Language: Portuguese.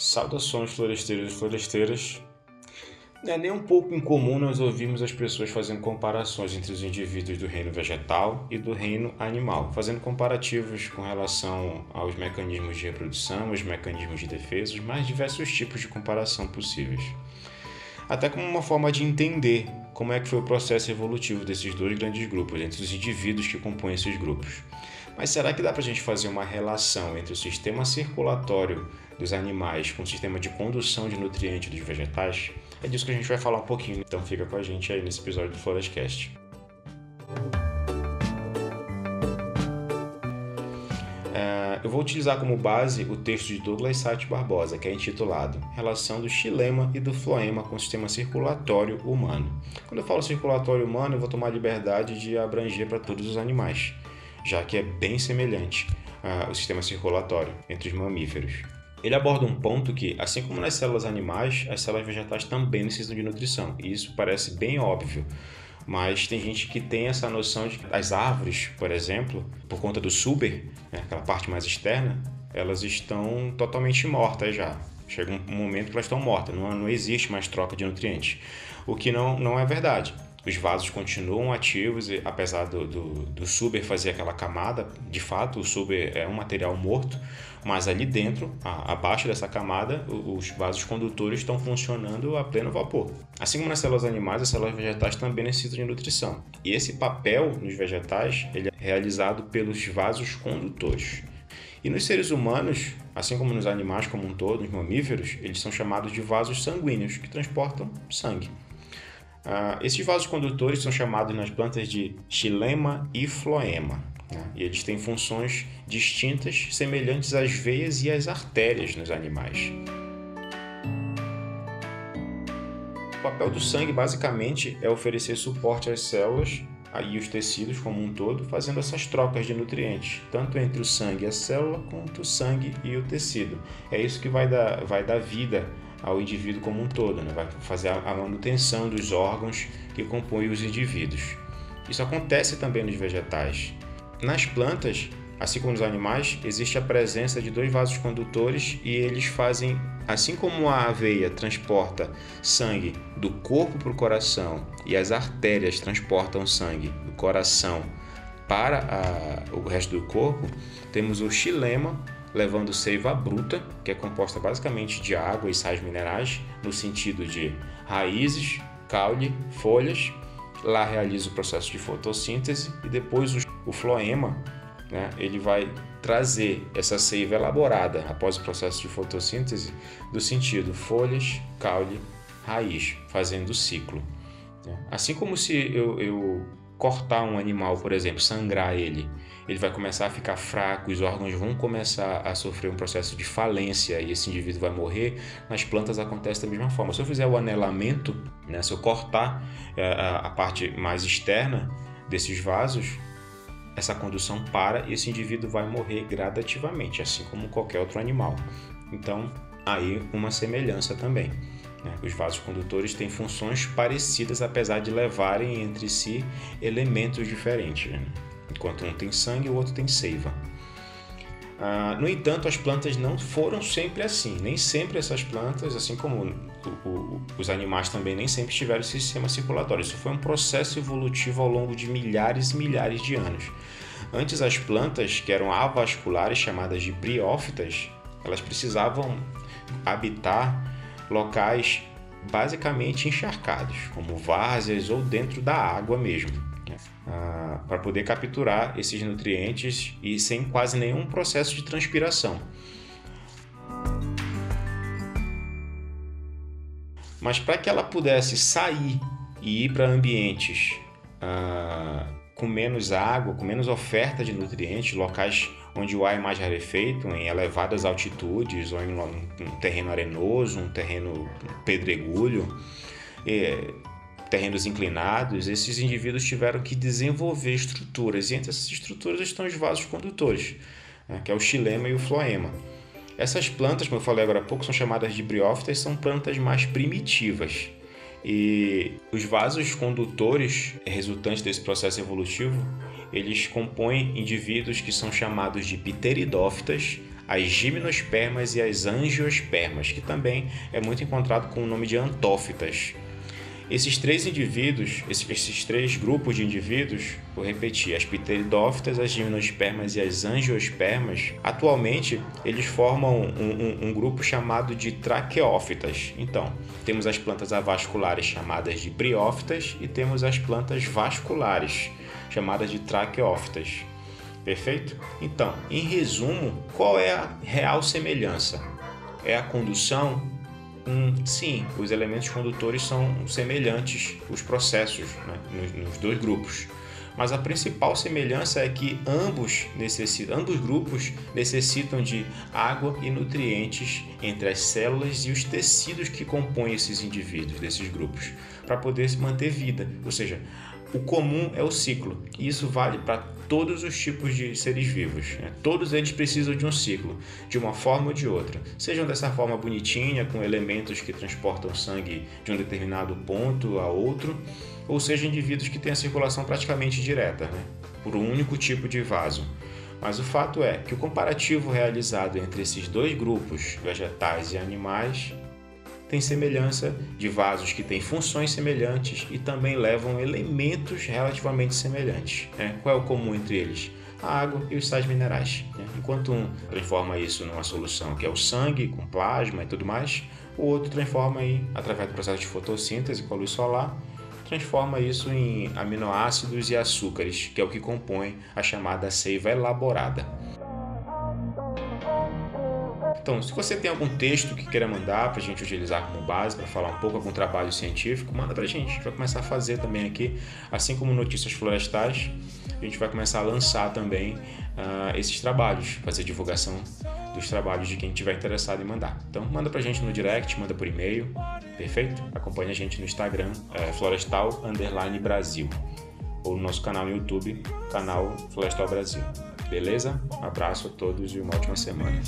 Saudações floresteiros e floresteiras. Não é nem um pouco incomum nós ouvirmos as pessoas fazendo comparações entre os indivíduos do reino vegetal e do reino animal, fazendo comparativos com relação aos mecanismos de reprodução, os mecanismos de defesa, os mais diversos tipos de comparação possíveis. Até como uma forma de entender como é que foi o processo evolutivo desses dois grandes grupos, entre os indivíduos que compõem esses grupos. Mas será que dá para a gente fazer uma relação entre o sistema circulatório dos animais com o sistema de condução de nutrientes dos vegetais? É disso que a gente vai falar um pouquinho, então fica com a gente aí nesse episódio do Florescast. É, eu vou utilizar como base o texto de Douglas Sate Barbosa, que é intitulado Relação do xilema e do floema com o sistema circulatório humano. Quando eu falo circulatório humano, eu vou tomar liberdade de abranger para todos os animais já que é bem semelhante ao sistema circulatório entre os mamíferos. Ele aborda um ponto que, assim como nas células animais, as células vegetais também necessitam de nutrição, e isso parece bem óbvio, mas tem gente que tem essa noção de que as árvores, por exemplo, por conta do suber, né, aquela parte mais externa, elas estão totalmente mortas já. Chega um momento que elas estão mortas, não, não existe mais troca de nutrientes. O que não, não é verdade os vasos continuam ativos, apesar do, do, do suber fazer aquela camada. De fato, o suber é um material morto, mas ali dentro, a, abaixo dessa camada, os vasos condutores estão funcionando a pleno vapor. Assim como nas células animais, as células vegetais também necessitam de nutrição. E esse papel nos vegetais ele é realizado pelos vasos condutores. E nos seres humanos, assim como nos animais como um todo, nos mamíferos, eles são chamados de vasos sanguíneos, que transportam sangue. Uh, esses vasos condutores são chamados nas plantas de xilema e floema. Né? E eles têm funções distintas, semelhantes às veias e às artérias nos animais. O papel do sangue, basicamente, é oferecer suporte às células e os tecidos como um todo, fazendo essas trocas de nutrientes, tanto entre o sangue e a célula, quanto o sangue e o tecido. É isso que vai dar, vai dar vida ao indivíduo como um todo, né? vai fazer a manutenção dos órgãos que compõem os indivíduos. Isso acontece também nos vegetais. Nas plantas, assim como nos animais, existe a presença de dois vasos condutores e eles fazem, assim como a aveia transporta sangue do corpo para o coração e as artérias transportam sangue do coração para a, o resto do corpo, temos o xilema levando seiva bruta, que é composta basicamente de água e sais minerais, no sentido de raízes, caule, folhas. Lá realiza o processo de fotossíntese e depois o floema, né, ele vai trazer essa seiva elaborada após o processo de fotossíntese do sentido folhas, caule, raiz, fazendo o ciclo. Né. Assim como se eu, eu cortar um animal, por exemplo, sangrar ele, ele vai começar a ficar fraco, os órgãos vão começar a sofrer um processo de falência e esse indivíduo vai morrer. Nas plantas acontece da mesma forma. Se eu fizer o anelamento, né, se eu cortar é, a parte mais externa desses vasos, essa condução para e esse indivíduo vai morrer gradativamente, assim como qualquer outro animal. Então, aí uma semelhança também. Né? Os vasos condutores têm funções parecidas, apesar de levarem entre si elementos diferentes. Né? Enquanto um tem sangue, o outro tem seiva. Ah, no entanto, as plantas não foram sempre assim. Nem sempre essas plantas, assim como os animais também, nem sempre tiveram esse sistema circulatório. Isso foi um processo evolutivo ao longo de milhares e milhares de anos. Antes, as plantas, que eram avasculares, chamadas de briófitas, elas precisavam habitar locais basicamente encharcados, como várzeas ou dentro da água mesmo, né? ah, para poder capturar esses nutrientes e sem quase nenhum processo de transpiração. Mas para que ela pudesse sair e ir para ambientes ah, com menos água, com menos oferta de nutrientes, locais onde o ar é mais rarefeito, em elevadas altitudes, ou em um terreno arenoso, um terreno pedregulho, terrenos inclinados, esses indivíduos tiveram que desenvolver estruturas, e entre essas estruturas estão os vasos condutores, né, que é o xilema e o floema. Essas plantas, como eu falei agora há pouco, são chamadas de briófitas, são plantas mais primitivas. E os vasos condutores resultantes desse processo evolutivo, eles compõem indivíduos que são chamados de pteridófitas as gimnospermas e as angiospermas, que também é muito encontrado com o nome de antófitas. Esses três indivíduos, esses, três grupos de indivíduos, vou repetir, as pteridófitas, as gimnospermas e as angiospermas, atualmente eles formam um, um, um, grupo chamado de traqueófitas. Então, temos as plantas avasculares chamadas de briófitas e temos as plantas vasculares chamadas de traqueófitas. Perfeito? Então, em resumo, qual é a real semelhança? É a condução Hum, sim, os elementos condutores são semelhantes, os processos, né, nos, nos, dois grupos. Mas a principal semelhança é que ambos, necessitam, ambos grupos necessitam de água e nutrientes entre as células e os tecidos que compõem esses indivíduos, desses grupos, para poder se manter vida. Ou seja, o comum é o ciclo, e isso vale para todos os tipos de seres vivos. Né? Todos eles precisam de um ciclo, de uma forma ou de outra. Sejam dessa forma bonitinha, com elementos que transportam sangue de um determinado ponto a outro, ou sejam indivíduos que têm a circulação praticamente direta, né? por um único tipo de vaso. Mas o fato é que o comparativo realizado entre esses dois grupos, vegetais e animais, tem semelhança de vasos que têm funções semelhantes e também levam elementos relativamente semelhantes. Né? Qual é o comum entre eles? A água e os sais minerais. Né? Enquanto um transforma isso numa solução que é o sangue, com plasma e tudo mais, o outro transforma aí, através do processo de fotossíntese com a luz solar, transforma isso em aminoácidos e açúcares, que é o que compõe a chamada seiva elaborada. Então, se você tem algum texto que queira mandar para a gente utilizar como base para falar um pouco algum trabalho científico, manda para a gente. A gente vai começar a fazer também aqui, assim como notícias florestais, a gente vai começar a lançar também uh, esses trabalhos, fazer divulgação dos trabalhos de quem estiver interessado em mandar. Então, manda para a gente no direct, manda por e-mail, perfeito? Acompanhe a gente no Instagram, é, Florestal Underline Brasil, ou no nosso canal no YouTube, canal Florestal Brasil. Beleza? Um abraço a todos e uma ótima semana.